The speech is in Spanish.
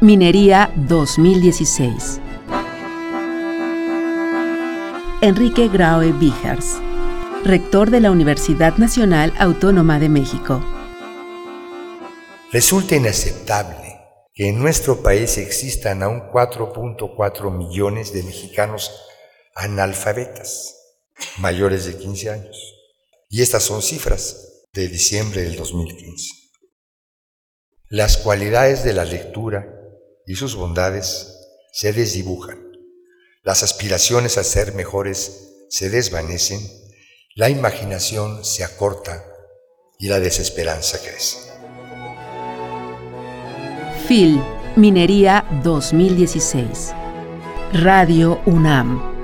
Minería 2016. Enrique Graue Vigers, rector de la Universidad Nacional Autónoma de México. Resulta inaceptable que en nuestro país existan aún 4.4 millones de mexicanos analfabetas mayores de 15 años. Y estas son cifras de diciembre del 2015. Las cualidades de la lectura y sus bondades se desdibujan. Las aspiraciones a ser mejores se desvanecen, la imaginación se acorta y la desesperanza crece. FIL, Minería 2016. Radio UNAM.